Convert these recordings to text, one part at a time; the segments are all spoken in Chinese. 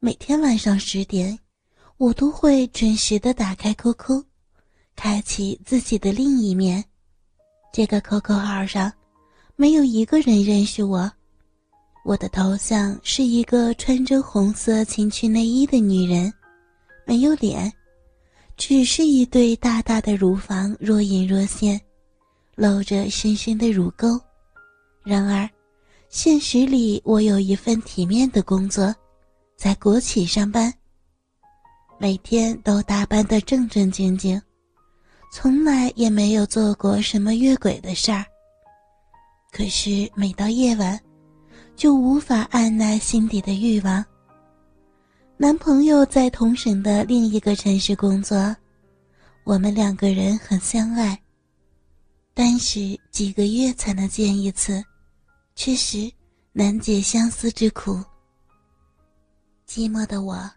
每天晚上十点，我都会准时的打开 QQ，开启自己的另一面。这个 QQ 号上，没有一个人认识我。我的头像是一个穿着红色情趣内衣的女人，没有脸，只是一对大大的乳房若隐若现，露着深深的乳沟。然而，现实里我有一份体面的工作，在国企上班，每天都打扮得正正经经，从来也没有做过什么越轨的事儿。可是每到夜晚，就无法按捺心底的欲望。男朋友在同省的另一个城市工作，我们两个人很相爱。但是几个月才能见一次，确实难解相思之苦。寂寞的我，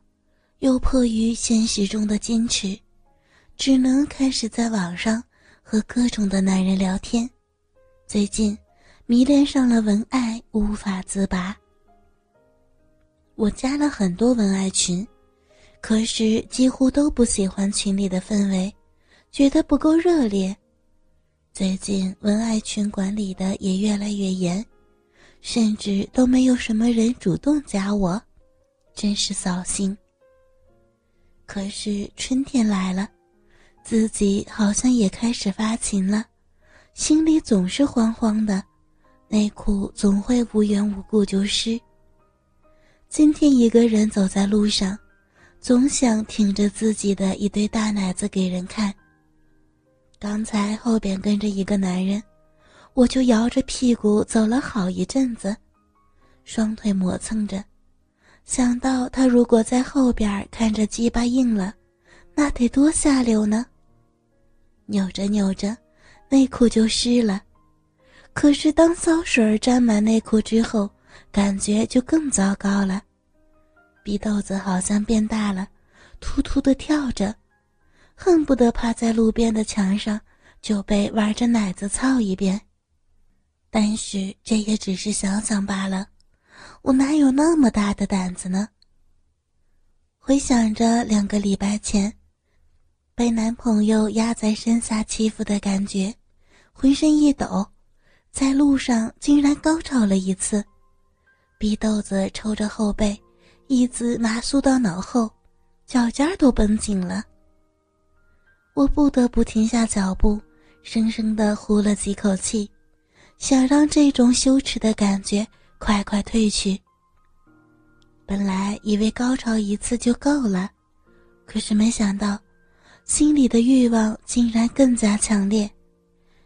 又迫于现实中的矜持，只能开始在网上和各种的男人聊天。最近。迷恋上了文爱，无法自拔。我加了很多文爱群，可是几乎都不喜欢群里的氛围，觉得不够热烈。最近文爱群管理的也越来越严，甚至都没有什么人主动加我，真是扫兴。可是春天来了，自己好像也开始发情了，心里总是慌慌的。内裤总会无缘无故就湿。今天一个人走在路上，总想挺着自己的一对大奶子给人看。刚才后边跟着一个男人，我就摇着屁股走了好一阵子，双腿磨蹭着，想到他如果在后边看着鸡巴硬了，那得多下流呢。扭着扭着，内裤就湿了。可是，当骚水沾满内裤之后，感觉就更糟糕了。逼豆子好像变大了，突突的跳着，恨不得趴在路边的墙上就被玩着奶子操一遍。但是这也只是想想罢了，我哪有那么大的胆子呢？回想着两个礼拜前，被男朋友压在身下欺负的感觉，浑身一抖。在路上竟然高潮了一次，逼豆子抽着后背，一直麻酥到脑后，脚尖都绷紧了。我不得不停下脚步，生生的呼了几口气，想让这种羞耻的感觉快快退去。本来以为高潮一次就够了，可是没想到，心里的欲望竟然更加强烈。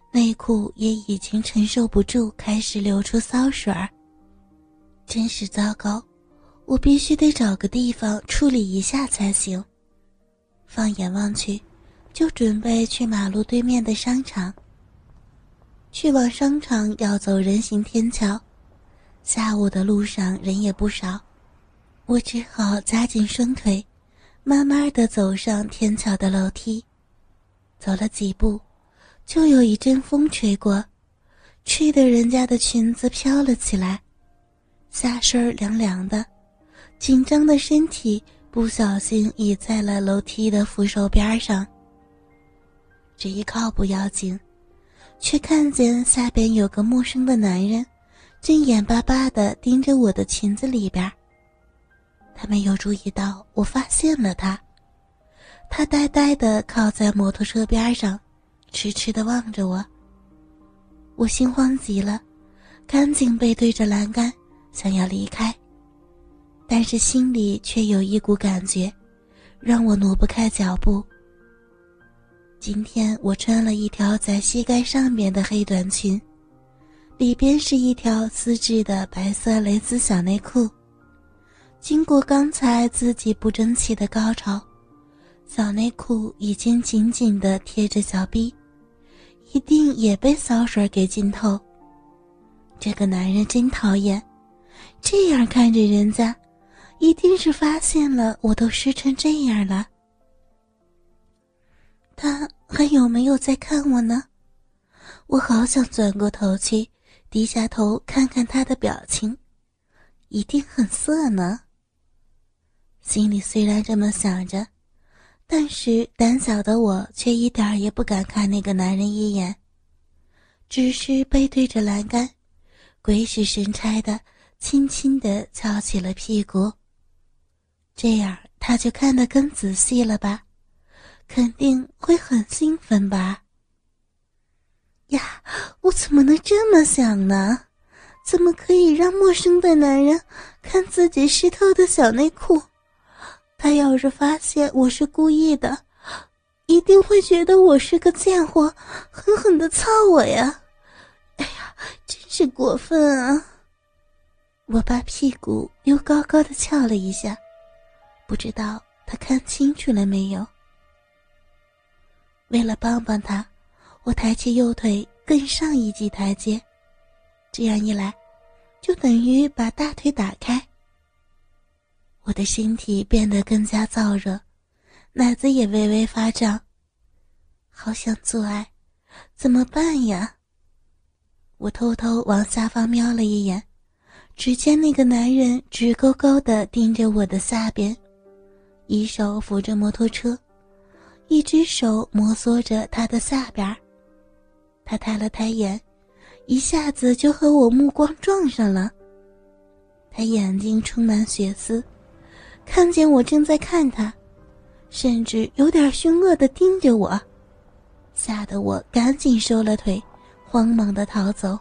内裤也已经承受不住，开始流出骚水儿。真是糟糕，我必须得找个地方处理一下才行。放眼望去，就准备去马路对面的商场。去往商场要走人行天桥，下午的路上人也不少，我只好夹紧双腿，慢慢的走上天桥的楼梯。走了几步。就有一阵风吹过，吹得人家的裙子飘了起来，下身凉凉的，紧张的身体不小心倚在了楼梯的扶手边上。这一靠不要紧，却看见下边有个陌生的男人，正眼巴巴地盯着我的裙子里边。他没有注意到我发现了他，他呆呆地靠在摩托车边上。痴痴的望着我，我心慌极了，赶紧背对着栏杆，想要离开，但是心里却有一股感觉，让我挪不开脚步。今天我穿了一条在膝盖上面的黑短裙，里边是一条丝质的白色蕾丝小内裤。经过刚才自己不争气的高潮，小内裤已经紧紧的贴着小臂。一定也被骚水给浸透。这个男人真讨厌，这样看着人家，一定是发现了我都湿成这样了。他还有没有在看我呢？我好想转过头去，低下头看看他的表情，一定很色呢。心里虽然这么想着，但是胆小的我却一点儿也不敢看那个男人一眼，只是背对着栏杆，鬼使神差的轻轻的翘起了屁股。这样他就看得更仔细了吧，肯定会很兴奋吧。呀，我怎么能这么想呢？怎么可以让陌生的男人看自己湿透的小内裤？他要是发现我是故意的，一定会觉得我是个贱货，狠狠的操我呀！哎呀，真是过分啊！我把屁股又高高的翘了一下，不知道他看清楚了没有。为了帮帮他。我抬起右腿，更上一级台阶，这样一来，就等于把大腿打开。我的身体变得更加燥热，奶子也微微发胀，好想做爱，怎么办呀？我偷偷往下方瞄了一眼，只见那个男人直勾勾地盯着我的下边，一手扶着摩托车，一只手摩挲着他的下边他抬了抬眼，一下子就和我目光撞上了。他眼睛充满血丝，看见我正在看他，甚至有点凶恶的盯着我，吓得我赶紧收了腿，慌忙的逃走。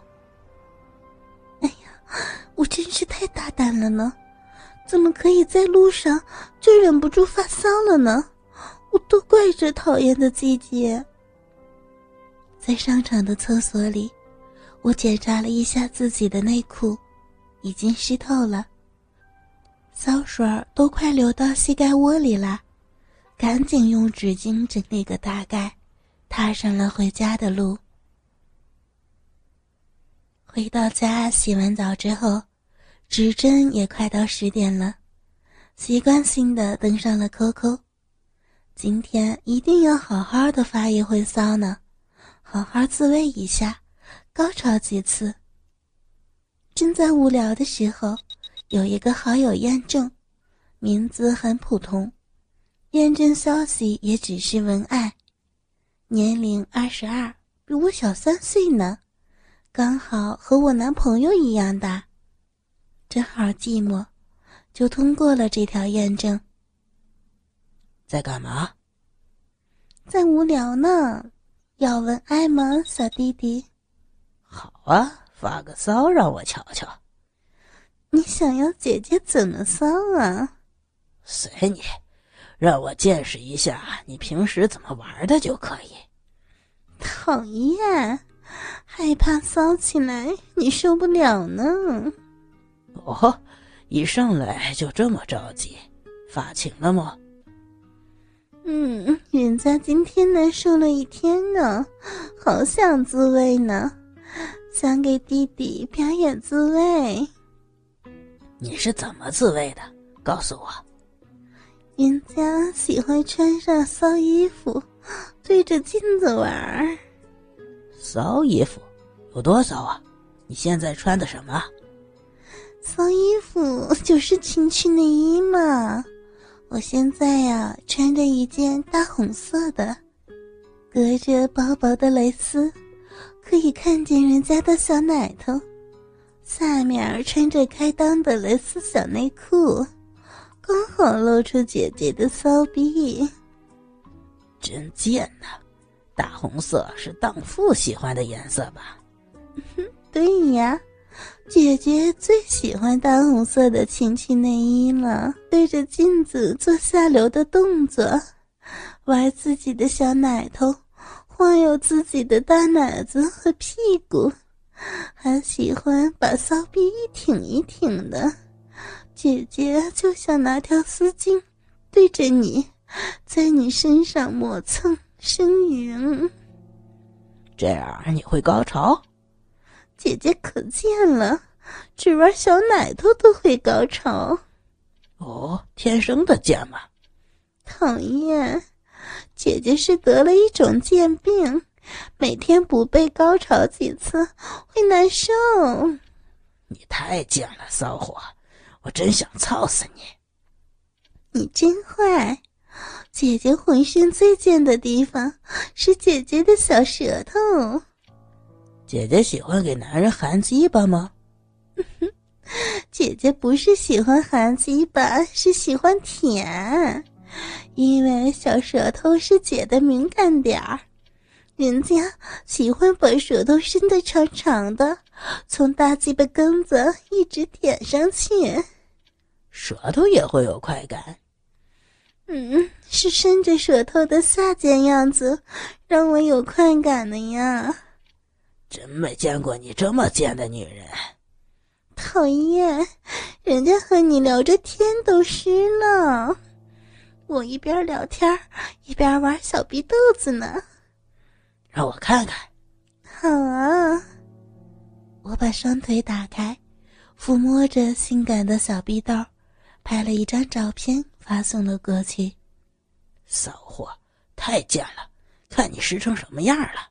哎呀，我真是太大胆了呢！怎么可以在路上就忍不住发骚了呢？我都怪这讨厌的季节。在商场的厕所里，我检查了一下自己的内裤，已经湿透了，骚水都快流到膝盖窝里了，赶紧用纸巾整理个大概，踏上了回家的路。回到家洗完澡之后，指针也快到十点了，习惯性的登上了 QQ，今天一定要好好的发一回骚呢。好好自慰一下，高潮几次。正在无聊的时候，有一个好友验证，名字很普通，验证消息也只是文案，年龄二十二，比我小三岁呢，刚好和我男朋友一样大，正好寂寞，就通过了这条验证。在干嘛？在无聊呢。要文爱吗，小弟弟？好啊，发个骚让我瞧瞧。你想要姐姐怎么骚啊？随你，让我见识一下你平时怎么玩的就可以。讨厌，害怕骚起来你受不了呢。哦，一上来就这么着急，发情了吗？嗯，人家今天难受了一天呢，好想自慰呢，想给弟弟表演自慰。你是怎么自慰的？告诉我。人家喜欢穿上骚衣服，对着镜子玩儿。骚衣服有多骚啊？你现在穿的什么？骚衣服就是情趣内衣嘛。我现在呀，穿着一件大红色的，隔着薄薄的蕾丝，可以看见人家的小奶头。下面穿着开裆的蕾丝小内裤，刚好露出姐姐的骚逼。真贱呐！大红色是荡妇喜欢的颜色吧？对呀。姐姐最喜欢大红色的情趣内衣了，对着镜子做下流的动作，玩自己的小奶头，晃悠自己的大奶子和屁股，还喜欢把骚逼一挺一挺的。姐姐就想拿条丝巾对着你，在你身上磨蹭呻吟，这样你会高潮。姐姐可贱了，只玩小奶头都会高潮。哦，天生的贱吗？讨厌，姐姐是得了一种贱病，每天不被高潮几次会难受。你太贱了，骚货！我真想操死你！你你真坏！姐姐浑身最贱的地方是姐姐的小舌头。姐姐喜欢给男人含鸡巴吗？姐姐不是喜欢含鸡巴，是喜欢舔，因为小舌头是姐的敏感点儿，人家喜欢把舌头伸得长长的，从大鸡巴根子一直舔上去。舌头也会有快感。嗯，是伸着舌头的下贱样子，让我有快感的呀。真没见过你这么贱的女人！讨厌，人家和你聊着天都湿了，我一边聊天一边玩小逼豆子呢。让我看看。好啊，我把双腿打开，抚摸着性感的小逼豆，拍了一张照片发送了过去。骚货，太贱了！看你湿成什么样了。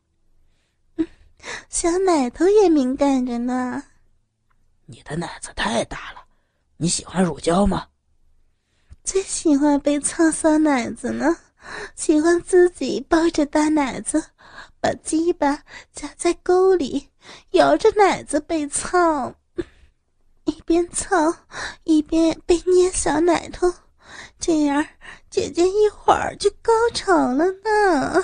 小奶头也敏感着呢。你的奶子太大了，你喜欢乳胶吗？最喜欢被操骚奶子呢，喜欢自己抱着大奶子，把鸡巴夹在沟里，摇着奶子被操，一边操一边被捏小奶头，这样姐姐一会儿就高潮了呢。